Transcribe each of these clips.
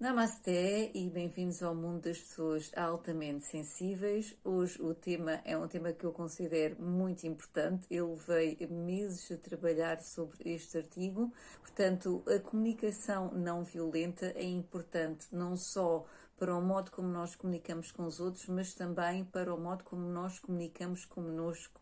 Namasté e bem-vindos ao mundo das pessoas altamente sensíveis. Hoje o tema é um tema que eu considero muito importante. Eu levei meses a trabalhar sobre este artigo. Portanto, a comunicação não violenta é importante não só para o modo como nós comunicamos com os outros, mas também para o modo como nós comunicamos conosco.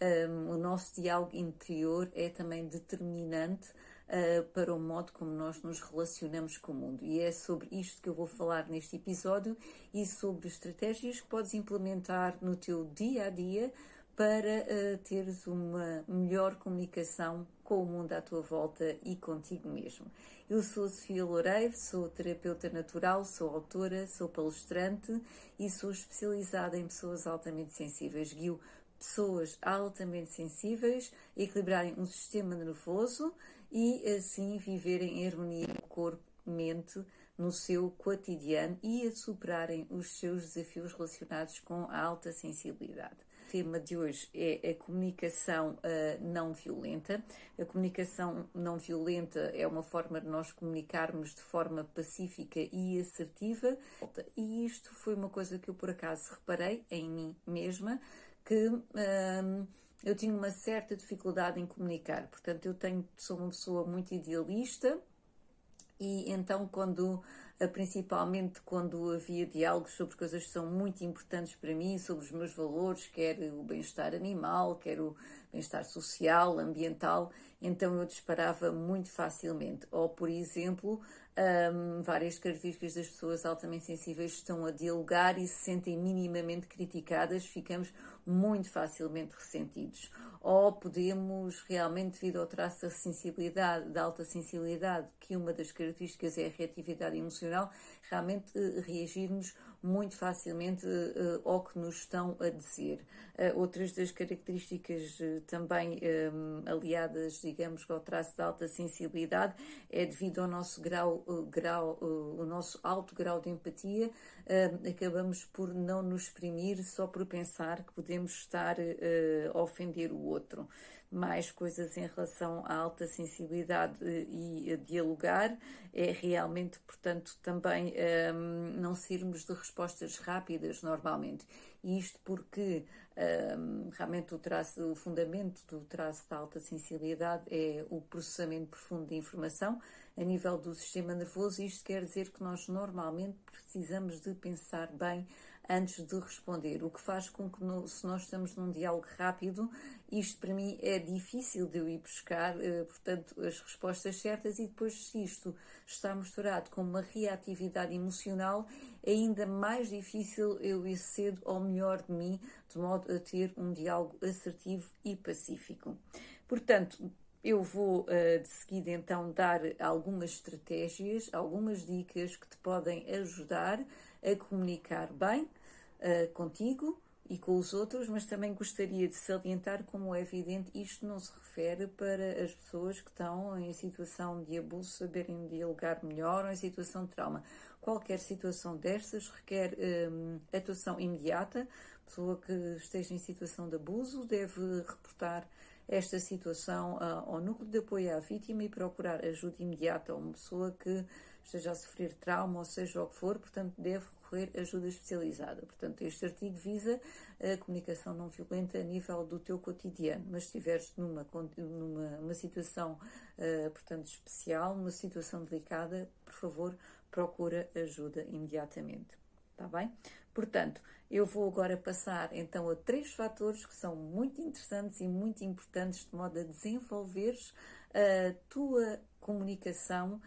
Um, o nosso diálogo interior é também determinante uh, para o modo como nós nos relacionamos com o mundo. E é sobre isto que eu vou falar neste episódio e sobre estratégias que podes implementar no teu dia a dia para uh, teres uma melhor comunicação com o mundo à tua volta e contigo mesmo. Eu sou Sofia Loureiro, sou terapeuta natural, sou autora, sou palestrante e sou especializada em pessoas altamente sensíveis. Guio pessoas altamente sensíveis a equilibrarem um sistema nervoso e assim viverem em harmonia corpo, mente, no seu cotidiano e a superarem os seus desafios relacionados com a alta sensibilidade. O tema de hoje é a comunicação uh, não violenta. A comunicação não violenta é uma forma de nós comunicarmos de forma pacífica e assertiva. E isto foi uma coisa que eu por acaso reparei em mim mesma, que uh, eu tinha uma certa dificuldade em comunicar. Portanto, eu tenho, sou uma pessoa muito idealista e então quando principalmente quando havia diálogos sobre coisas que são muito importantes para mim, sobre os meus valores, quer o bem-estar animal, quer o bem-estar social, ambiental, então eu disparava muito facilmente. Ou, por exemplo, um, várias características das pessoas altamente sensíveis estão a dialogar e se sentem minimamente criticadas, ficamos muito facilmente ressentidos. Ou podemos realmente, devido ao traço da sensibilidade, da alta sensibilidade, que uma das características é a reatividade emocional, realmente uh, reagirmos muito facilmente uh, ao que nos estão a dizer. Uh, outras das características também um, aliadas, digamos, ao traço da alta sensibilidade é devido ao nosso grau grau, o nosso alto grau de empatia, acabamos por não nos exprimir só por pensar que podemos estar a ofender o outro. Mais coisas em relação à alta sensibilidade e a dialogar é realmente, portanto, também não sermos de respostas rápidas normalmente. E isto porque um, realmente o traço, o fundamento do traço da alta sensibilidade é o processamento profundo de informação a nível do sistema nervoso. Isto quer dizer que nós normalmente precisamos de pensar bem antes de responder, o que faz com que, no, se nós estamos num diálogo rápido, isto para mim é difícil de eu ir buscar, eh, portanto, as respostas certas, e depois, se isto está misturado com uma reatividade emocional, é ainda mais difícil eu ir cedo ao melhor de mim, de modo a ter um diálogo assertivo e pacífico. Portanto, eu vou uh, de seguida então dar algumas estratégias, algumas dicas que te podem ajudar a comunicar bem uh, contigo e com os outros, mas também gostaria de salientar, como é evidente, isto não se refere para as pessoas que estão em situação de abuso saberem dialogar melhor ou em situação de trauma. Qualquer situação destas requer um, atuação imediata. A pessoa que esteja em situação de abuso deve reportar esta situação uh, ao núcleo de apoio à vítima e procurar ajuda imediata a uma pessoa que esteja a sofrer trauma, ou seja o que for, portanto, deve recorrer a ajuda especializada. Portanto, este artigo visa a comunicação não violenta a nível do teu cotidiano, mas se estiveres numa, numa uma situação, uh, portanto, especial, numa situação delicada, por favor, procura ajuda imediatamente. Está bem? Portanto, eu vou agora passar então a três fatores que são muito interessantes e muito importantes de modo a desenvolveres a tua comunicação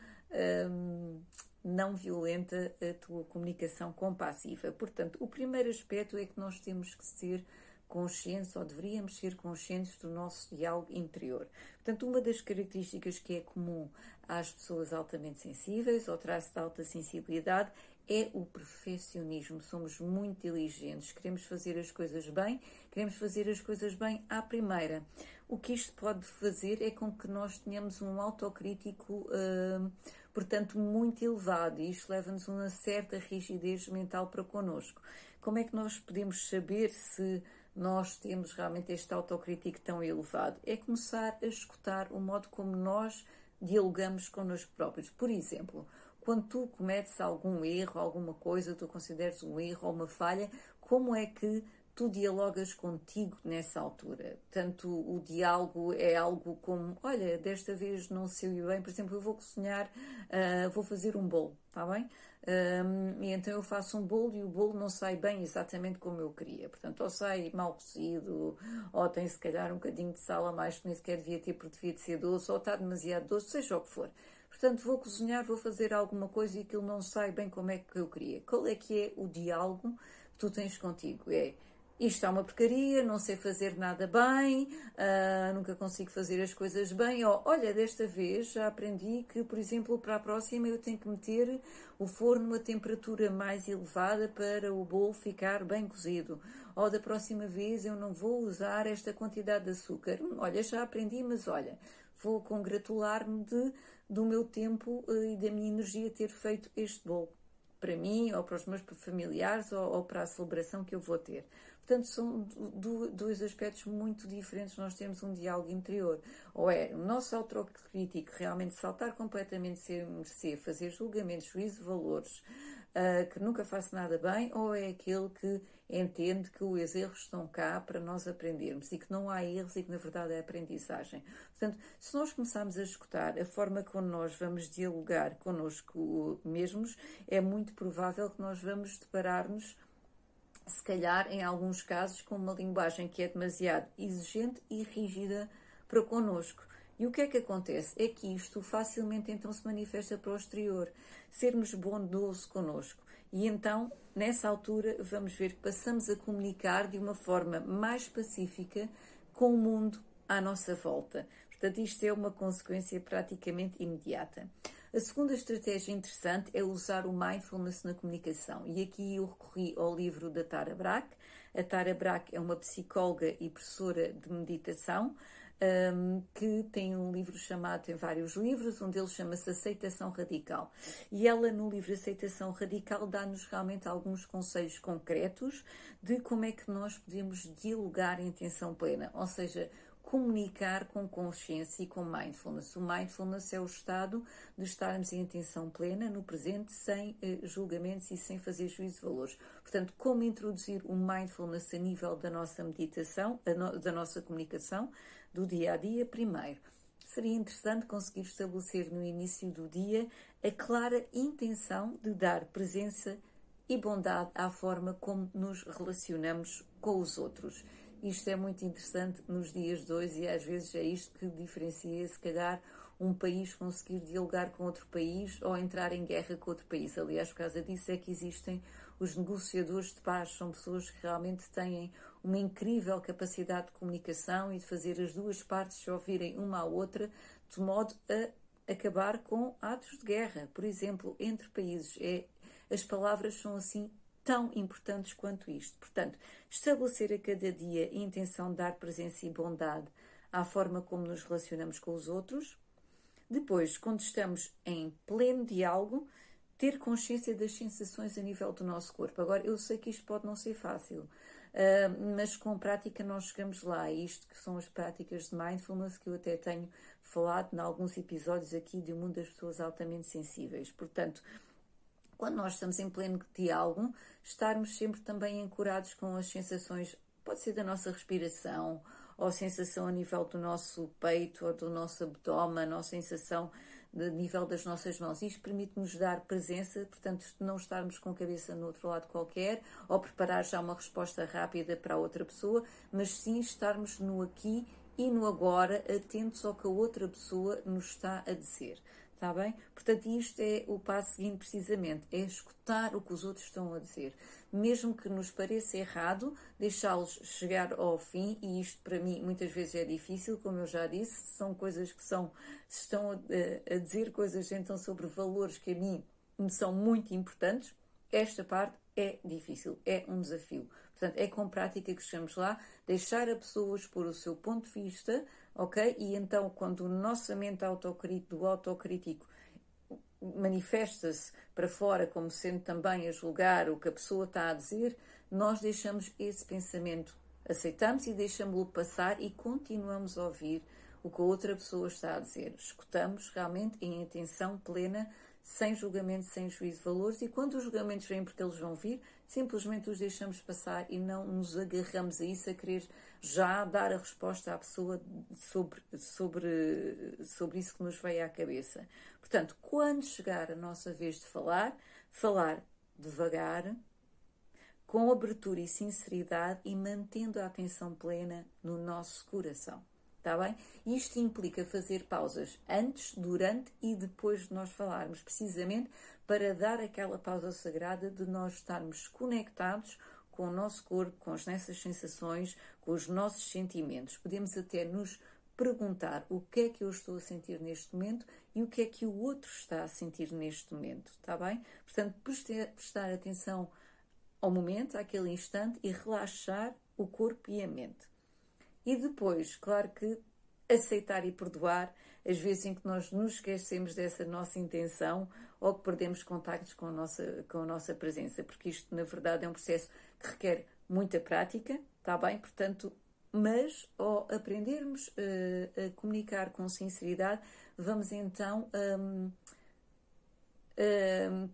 um, não violenta, a tua comunicação compassiva. Portanto, o primeiro aspecto é que nós temos que ser conscientes ou deveríamos ser conscientes do nosso diálogo interior. Portanto, uma das características que é comum às pessoas altamente sensíveis ou traço de alta sensibilidade é o perfeccionismo. Somos muito diligentes, queremos fazer as coisas bem, queremos fazer as coisas bem à primeira. O que isto pode fazer é com que nós tenhamos um autocrítico, uh, portanto, muito elevado, e isto leva-nos a uma certa rigidez mental para connosco. Como é que nós podemos saber se nós temos realmente este autocrítico tão elevado? É começar a escutar o modo como nós dialogamos connosco próprios. Por exemplo, quando tu cometes algum erro, alguma coisa, tu consideres um erro ou uma falha, como é que tu dialogas contigo nessa altura? Tanto o diálogo é algo como, olha, desta vez não saiu bem, por exemplo, eu vou cozinhar, uh, vou fazer um bolo, está bem? Um, e então eu faço um bolo e o bolo não sai bem exatamente como eu queria. Portanto, ou sai mal cozido, ou tem se calhar um bocadinho de sal a mais que nem sequer devia ter porque devia de ser doce, ou está demasiado doce, seja o que for. Portanto, vou cozinhar, vou fazer alguma coisa e aquilo não sai bem como é que eu queria. Qual é que é o diálogo que tu tens contigo? É isto é uma porcaria, não sei fazer nada bem, uh, nunca consigo fazer as coisas bem. Ou, olha, desta vez já aprendi que, por exemplo, para a próxima eu tenho que meter o forno a temperatura mais elevada para o bolo ficar bem cozido. Ou da próxima vez eu não vou usar esta quantidade de açúcar. Hum, olha, já aprendi, mas olha, vou congratular-me do meu tempo eh, e da minha energia ter feito este bolo para mim ou para os meus familiares ou, ou para a celebração que eu vou ter. Portanto, são do, dois aspectos muito diferentes. Nós temos um diálogo interior. Ou é o nosso autocrítico realmente saltar completamente sem merecer, fazer julgamentos, juízo valores, uh, que nunca faço nada bem, ou é aquele que entende que os erros estão cá para nós aprendermos e que não há erros e que na verdade é aprendizagem. Portanto, se nós começarmos a escutar a forma como nós vamos dialogar connosco mesmos, é muito provável que nós vamos deparar-nos se calhar, em alguns casos, com uma linguagem que é demasiado exigente e rígida para connosco. E o que é que acontece? É que isto facilmente então se manifesta para o exterior. Sermos bondosos connosco. E então, nessa altura, vamos ver que passamos a comunicar de uma forma mais pacífica com o mundo à nossa volta. Portanto, isto é uma consequência praticamente imediata. A segunda estratégia interessante é usar o mindfulness na comunicação. E aqui eu recorri ao livro da Tara Brach. A Tara Brach é uma psicóloga e professora de meditação. Um, que tem um livro chamado, tem vários livros, um deles chama-se Aceitação Radical. E ela, no livro Aceitação Radical, dá-nos realmente alguns conselhos concretos de como é que nós podemos dialogar em intenção plena, ou seja, comunicar com consciência e com mindfulness. O mindfulness é o estado de estarmos em atenção plena no presente, sem eh, julgamentos e sem fazer juízo de valores. Portanto, como introduzir o mindfulness a nível da nossa meditação, no, da nossa comunicação, do dia a dia, primeiro. Seria interessante conseguir estabelecer no início do dia a clara intenção de dar presença e bondade à forma como nos relacionamos com os outros isto é muito interessante nos dias de hoje e às vezes é isto que diferencia, se calhar, um país conseguir dialogar com outro país ou entrar em guerra com outro país. Aliás, por causa disso é que existem os negociadores de paz, são pessoas que realmente têm uma incrível capacidade de comunicação e de fazer as duas partes se ouvirem uma à outra, de modo a acabar com atos de guerra, por exemplo, entre países. É, as palavras são assim tão importantes quanto isto. Portanto, estabelecer a cada dia a intenção de dar presença e bondade à forma como nos relacionamos com os outros. Depois, quando estamos em pleno diálogo, ter consciência das sensações a nível do nosso corpo. Agora, eu sei que isto pode não ser fácil, uh, mas com prática nós chegamos lá. Isto que são as práticas de mindfulness que eu até tenho falado em alguns episódios aqui do mundo das pessoas altamente sensíveis. Portanto, quando nós estamos em pleno diálogo, estarmos sempre também ancorados com as sensações, pode ser da nossa respiração, ou sensação a nível do nosso peito ou do nosso abdômen, ou sensação de nível das nossas mãos. Isto permite-nos dar presença, portanto, não estarmos com a cabeça no outro lado qualquer, ou preparar já uma resposta rápida para a outra pessoa, mas sim estarmos no aqui e no agora, atentos ao que a outra pessoa nos está a dizer. Está bem? Portanto, isto é o passo seguinte, precisamente, é escutar o que os outros estão a dizer. Mesmo que nos pareça errado, deixá-los chegar ao fim, e isto para mim muitas vezes é difícil, como eu já disse, são coisas que são, estão a, a dizer coisas então sobre valores que a mim me são muito importantes, esta parte é difícil, é um desafio. Portanto, é com prática que chegamos lá, deixar a pessoa expor o seu ponto de vista, ok? E então, quando o nosso mente autocrítico, do autocrítico manifesta-se para fora como sendo também a julgar o que a pessoa está a dizer, nós deixamos esse pensamento, aceitamos e deixamos-lo passar e continuamos a ouvir o que a outra pessoa está a dizer. Escutamos realmente em atenção plena, sem julgamento, sem juízo de valores, e quando os julgamentos vêm porque eles vão vir, simplesmente os deixamos passar e não nos agarramos a isso, a querer já dar a resposta à pessoa sobre, sobre, sobre isso que nos veio à cabeça. Portanto, quando chegar a nossa vez de falar, falar devagar, com abertura e sinceridade e mantendo a atenção plena no nosso coração. Está bem? Isto implica fazer pausas antes, durante e depois de nós falarmos, precisamente para dar aquela pausa sagrada de nós estarmos conectados com o nosso corpo, com as nossas sensações, com os nossos sentimentos. Podemos até nos perguntar o que é que eu estou a sentir neste momento e o que é que o outro está a sentir neste momento, está bem? Portanto, prestar atenção ao momento, àquele instante e relaxar o corpo e a mente. E depois, claro que aceitar e perdoar as vezes em que nós nos esquecemos dessa nossa intenção ou que perdemos contactos com a nossa, com a nossa presença, porque isto, na verdade, é um processo que requer muita prática, está bem? Portanto, mas ao aprendermos uh, a comunicar com sinceridade, vamos então um, um,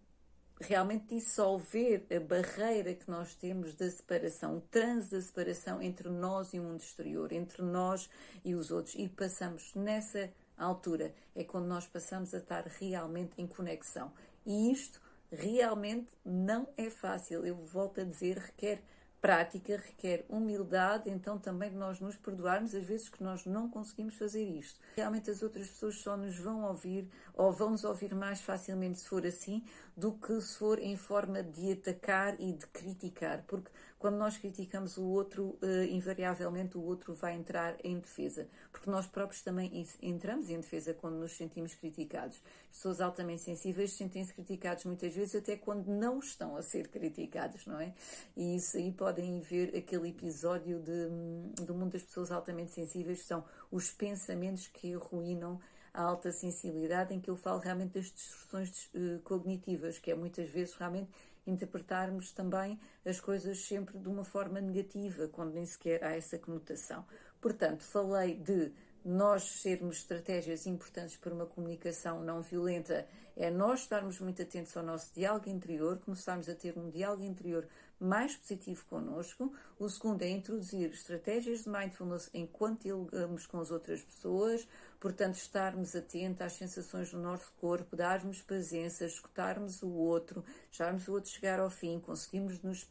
realmente dissolver a barreira que nós temos da separação, o trans da separação entre nós e o mundo exterior, entre nós e os outros. E passamos nessa altura, é quando nós passamos a estar realmente em conexão. E isto realmente não é fácil. Eu volto a dizer, requer prática requer humildade, então também nós nos perdoarmos às vezes que nós não conseguimos fazer isto. Realmente as outras pessoas só nos vão ouvir ou vão nos ouvir mais facilmente se for assim do que se for em forma de atacar e de criticar, porque quando nós criticamos o outro, uh, invariavelmente o outro vai entrar em defesa, porque nós próprios também entramos em defesa quando nos sentimos criticados. Pessoas altamente sensíveis sentem-se criticados muitas vezes até quando não estão a ser criticados, não é? E isso aí podem ver aquele episódio de, do mundo das pessoas altamente sensíveis, que são os pensamentos que arruinam a alta sensibilidade, em que eu falo realmente das distorções uh, cognitivas, que é muitas vezes realmente interpretarmos também as coisas sempre de uma forma negativa, quando nem sequer há essa conotação. Portanto, falei de nós sermos estratégias importantes para uma comunicação não violenta, é nós estarmos muito atentos ao nosso diálogo interior, começarmos a ter um diálogo interior mais positivo connosco. O segundo é introduzir estratégias de mindfulness enquanto dialogamos com as outras pessoas, portanto, estarmos atentos às sensações do nosso corpo, darmos presença, escutarmos o outro, deixarmos o outro chegar ao fim, conseguimos nos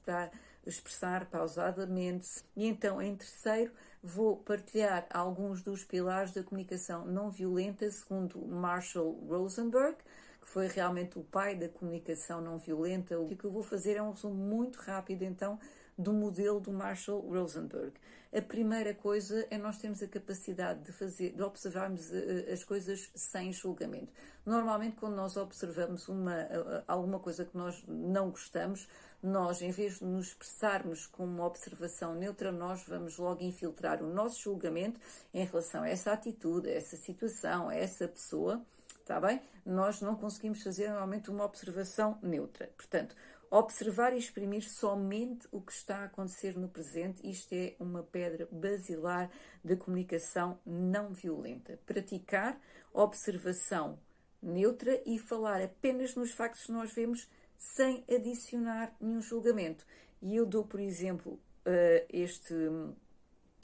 expressar, pausadamente. E então, em terceiro, vou partilhar alguns dos pilares da comunicação não violenta, segundo Marshall Rosenberg que foi realmente o pai da comunicação não violenta. O que eu vou fazer é um resumo muito rápido, então, do modelo do Marshall Rosenberg. A primeira coisa é nós termos a capacidade de fazer, de observarmos eh, eh, as coisas sem julgamento. Normalmente, quando nós observamos uma, eh, alguma coisa que nós não gostamos, nós, em vez de nos expressarmos com uma observação neutra, nós vamos logo infiltrar o nosso julgamento em relação a essa atitude, a essa situação, a essa pessoa Está bem? Nós não conseguimos fazer normalmente uma observação neutra. Portanto, observar e exprimir somente o que está a acontecer no presente, isto é uma pedra basilar da comunicação não violenta. Praticar observação neutra e falar apenas nos factos que nós vemos sem adicionar nenhum julgamento. E eu dou, por exemplo, eh, este,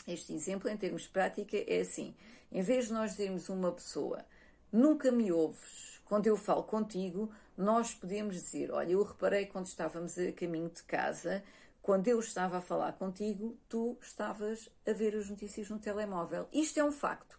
este exemplo em termos de prática, é assim: em vez de nós dizermos uma pessoa nunca me ouves. Quando eu falo contigo, nós podemos dizer: Olha, eu reparei quando estávamos a caminho de casa, quando eu estava a falar contigo, tu estavas a ver as notícias no telemóvel. Isto é um facto.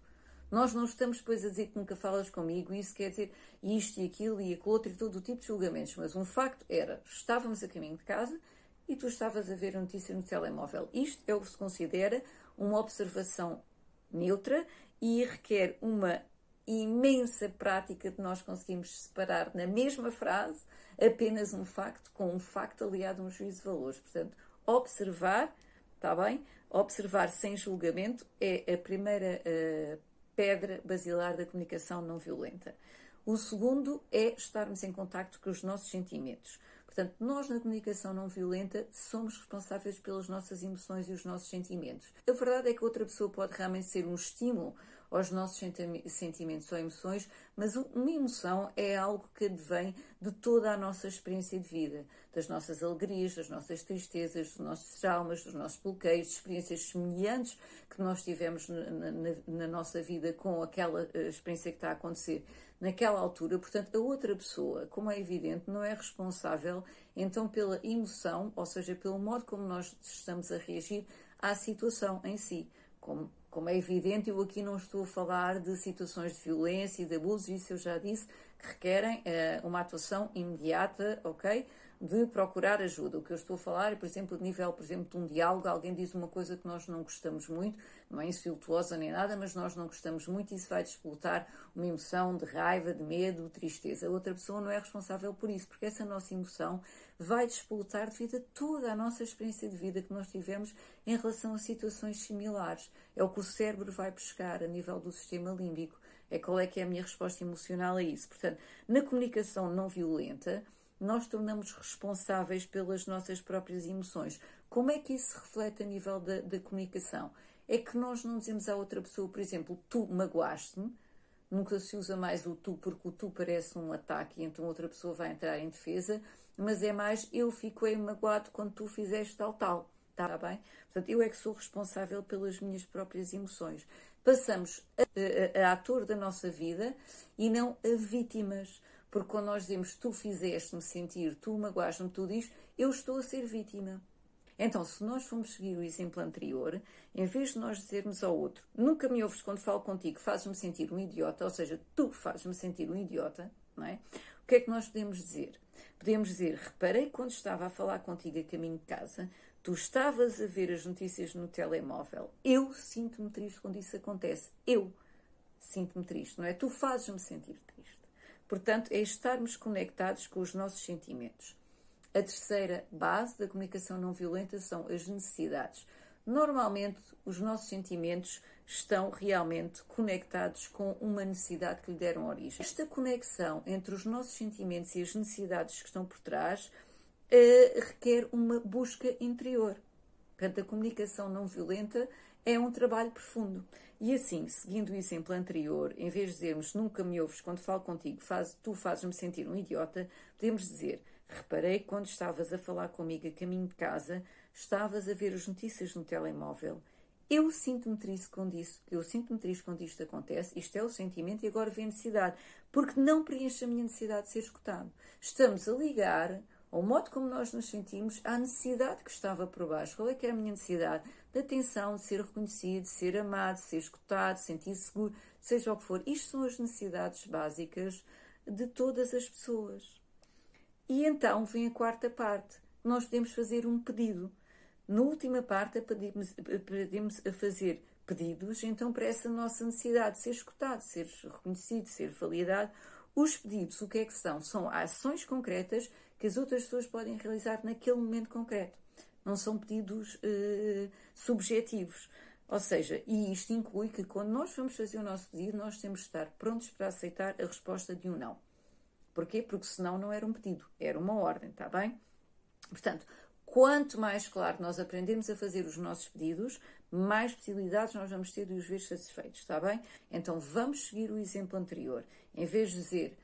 Nós não estamos depois a dizer que nunca falas comigo, isso quer dizer isto e aquilo e aquilo outro e todo o tipo de julgamentos, mas um facto era: estávamos a caminho de casa e tu estavas a ver a notícia no telemóvel. Isto é o que se considera uma observação neutra e requer uma imensa prática de nós conseguimos separar na mesma frase apenas um facto com um facto aliado a um juízo de valores. Portanto, observar, está bem? Observar sem julgamento é a primeira uh, pedra basilar da comunicação não violenta. O segundo é estarmos em contacto com os nossos sentimentos. Portanto, nós na comunicação não violenta somos responsáveis pelas nossas emoções e os nossos sentimentos. A verdade é que outra pessoa pode realmente ser um estímulo aos nossos sentimentos ou emoções, mas uma emoção é algo que advém de toda a nossa experiência de vida, das nossas alegrias, das nossas tristezas, dos nossos traumas, dos nossos bloqueios, de experiências semelhantes que nós tivemos na, na, na nossa vida com aquela eh, experiência que está a acontecer naquela altura. Portanto, a outra pessoa, como é evidente, não é responsável então pela emoção, ou seja, pelo modo como nós estamos a reagir à situação em si. Como, como é evidente, eu aqui não estou a falar de situações de violência e de abuso, isso eu já disse, que requerem uh, uma atuação imediata, ok? De procurar ajuda. O que eu estou a falar é, por exemplo, de nível, por exemplo, de um diálogo, alguém diz uma coisa que nós não gostamos muito, não é insultuosa nem nada, mas nós não gostamos muito e isso vai despoltar uma emoção de raiva, de medo, de tristeza. A outra pessoa não é responsável por isso, porque essa nossa emoção vai despoltar devido a toda a nossa experiência de vida que nós tivemos em relação a situações similares. É o que o cérebro vai buscar a nível do sistema límbico. É qual é que é a minha resposta emocional a isso. Portanto, na comunicação não violenta, nós tornamos responsáveis pelas nossas próprias emoções. Como é que isso se reflete a nível da, da comunicação? É que nós não dizemos à outra pessoa, por exemplo, tu magoaste-me, nunca se usa mais o tu porque o tu parece um ataque e então outra pessoa vai entrar em defesa, mas é mais eu fiquei magoado quando tu fizeste tal tal, está bem? Portanto, eu é que sou responsável pelas minhas próprias emoções. Passamos a, a, a ator da nossa vida e não a vítimas. Porque quando nós dizemos tu fizeste-me sentir, tu magoaste-me, tu dizes, eu estou a ser vítima. Então, se nós formos seguir o exemplo anterior, em vez de nós dizermos ao outro, nunca me ouves quando falo contigo, fazes-me sentir um idiota, ou seja, tu fazes-me sentir um idiota, não é? O que é que nós podemos dizer? Podemos dizer, reparei quando estava a falar contigo a caminho de casa, tu estavas a ver as notícias no telemóvel. Eu sinto-me triste quando isso acontece. Eu sinto-me triste, não é? Tu fazes-me sentir. Portanto, é estarmos conectados com os nossos sentimentos. A terceira base da comunicação não violenta são as necessidades. Normalmente, os nossos sentimentos estão realmente conectados com uma necessidade que lhe deram origem. Esta conexão entre os nossos sentimentos e as necessidades que estão por trás uh, requer uma busca interior. Portanto, a comunicação não violenta é um trabalho profundo. E assim, seguindo o exemplo anterior, em vez de dizermos nunca me ouves quando falo contigo, faz, tu fazes-me sentir um idiota, podemos dizer reparei quando estavas a falar comigo a caminho de casa, estavas a ver as notícias no telemóvel. Eu sinto-me triste quando isso, eu sinto-me triste quando isto acontece, isto é o sentimento e agora vem a necessidade, porque não preenche a minha necessidade de ser escutado. Estamos a ligar ao modo como nós nos sentimos, à necessidade que estava por baixo. Qual é que é a minha necessidade? De atenção, de ser reconhecido, de ser amado, de ser escutado, de sentir seguro, seja o que for. Isto são as necessidades básicas de todas as pessoas. E então vem a quarta parte. Nós podemos fazer um pedido. Na última parte, pedimos, pedimos a fazer pedidos, então, para essa nossa necessidade de ser escutado, de ser reconhecido, de ser validado. Os pedidos, o que é que são? São ações concretas que as outras pessoas podem realizar naquele momento concreto. Não são pedidos eh, subjetivos. Ou seja, e isto inclui que quando nós vamos fazer o nosso pedido, nós temos de estar prontos para aceitar a resposta de um não. Porquê? Porque senão não era um pedido, era uma ordem, está bem? Portanto, quanto mais claro nós aprendemos a fazer os nossos pedidos, mais possibilidades nós vamos ter de os ver satisfeitos, está bem? Então vamos seguir o exemplo anterior. Em vez de dizer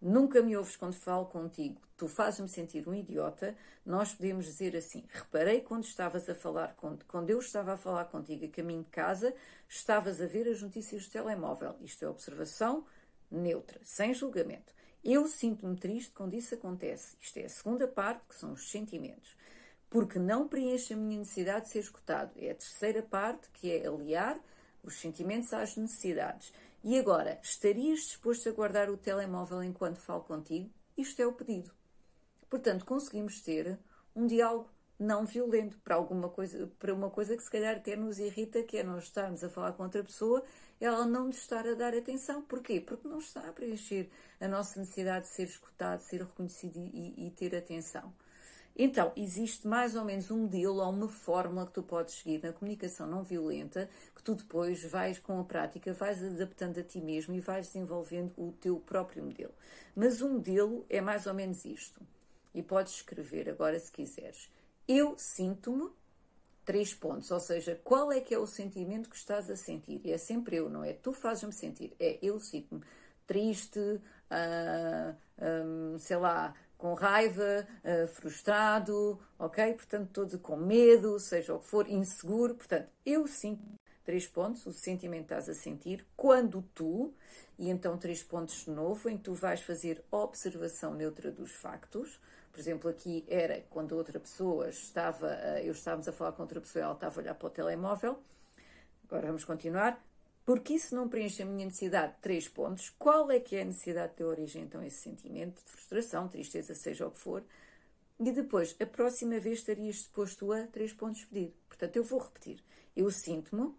nunca me ouves quando falo contigo, tu fazes-me sentir um idiota, nós podemos dizer assim: reparei quando estavas a falar, quando eu estava a falar contigo a caminho de casa, estavas a ver as notícias do telemóvel. Isto é observação neutra, sem julgamento. Eu sinto-me triste quando isso acontece. Isto é a segunda parte, que são os sentimentos. Porque não preenche a minha necessidade de ser escutado. É a terceira parte, que é aliar os sentimentos às necessidades. E agora, estarias disposto a guardar o telemóvel enquanto falo contigo? Isto é o pedido. Portanto, conseguimos ter um diálogo não violento, para alguma coisa, para uma coisa que se calhar até nos irrita, que é nós estarmos a falar com outra pessoa, ela não nos estar a dar atenção. Porquê? Porque não está a preencher a nossa necessidade de ser escutado, de ser reconhecido e, e ter atenção. Então, existe mais ou menos um modelo ou uma fórmula que tu podes seguir na comunicação não violenta, que tu depois vais com a prática, vais adaptando a ti mesmo e vais desenvolvendo o teu próprio modelo. Mas o modelo é mais ou menos isto. E podes escrever agora se quiseres. Eu sinto-me três pontos, ou seja, qual é que é o sentimento que estás a sentir? E é sempre eu, não é? Tu fazes-me sentir. É eu sinto-me triste, uh, um, sei lá, com raiva, uh, frustrado, ok? Portanto, todo com medo, seja o que for, inseguro. Portanto, eu sinto três pontos, o sentimento estás a sentir, quando tu, e então três pontos de novo, em que tu vais fazer observação neutra dos factos, por exemplo, aqui era quando outra pessoa estava, eu estávamos a falar com outra pessoa, ela estava a olhar para o telemóvel. Agora vamos continuar. Porque isso não preenche a minha necessidade de três pontos. Qual é que é a necessidade de origem, então, esse sentimento de frustração, tristeza, seja o que for? E depois, a próxima vez estarias disposto a três pontos pedir. Portanto, eu vou repetir. Eu sinto-me,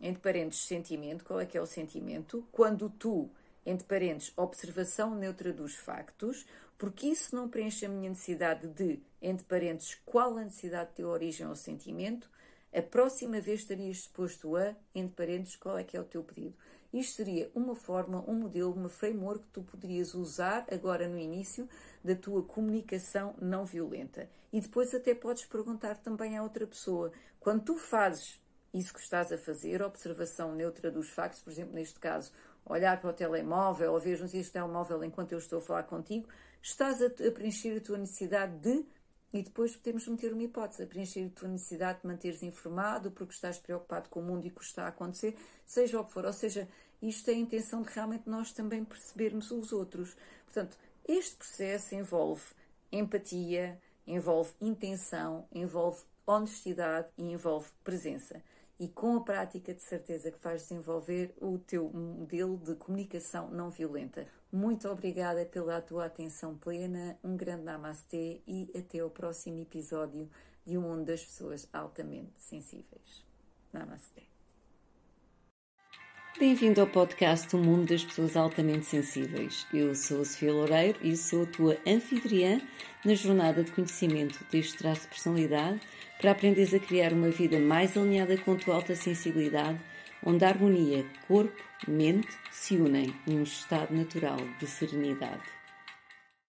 entre parentes, sentimento. Qual é que é o sentimento? Quando tu, entre parentes, observação neutra dos factos porque isso não preenche a minha necessidade de, entre parênteses, qual a necessidade de origem ao sentimento, a próxima vez estarias disposto a, entre parênteses, qual é que é o teu pedido. Isto seria uma forma, um modelo, uma framework que tu poderias usar agora no início da tua comunicação não violenta. E depois até podes perguntar também à outra pessoa, quando tu fazes isso que estás a fazer, observação neutra dos factos, por exemplo, neste caso, olhar para o telemóvel ou ver notícias do telemóvel enquanto eu estou a falar contigo, estás a, a preencher a tua necessidade de, e depois podemos meter uma hipótese, a preencher a tua necessidade de manteres informado porque estás preocupado com o mundo e com o que está a acontecer, seja o que for. Ou seja, isto é a intenção de realmente nós também percebermos os outros. Portanto, este processo envolve empatia, envolve intenção, envolve honestidade e envolve presença e com a prática de certeza que vais desenvolver o teu modelo de comunicação não violenta. Muito obrigada pela tua atenção plena, um grande namastê e até o próximo episódio de Um Mundo das Pessoas Altamente Sensíveis. Namastê. Bem-vindo ao podcast O Mundo das Pessoas Altamente Sensíveis. Eu sou a Sofia Loureiro e sou a tua anfitriã na jornada de conhecimento deste traço de personalidade para aprenderes a criar uma vida mais alinhada com a tua alta sensibilidade, onde a harmonia corpo-mente se unem num estado natural de serenidade.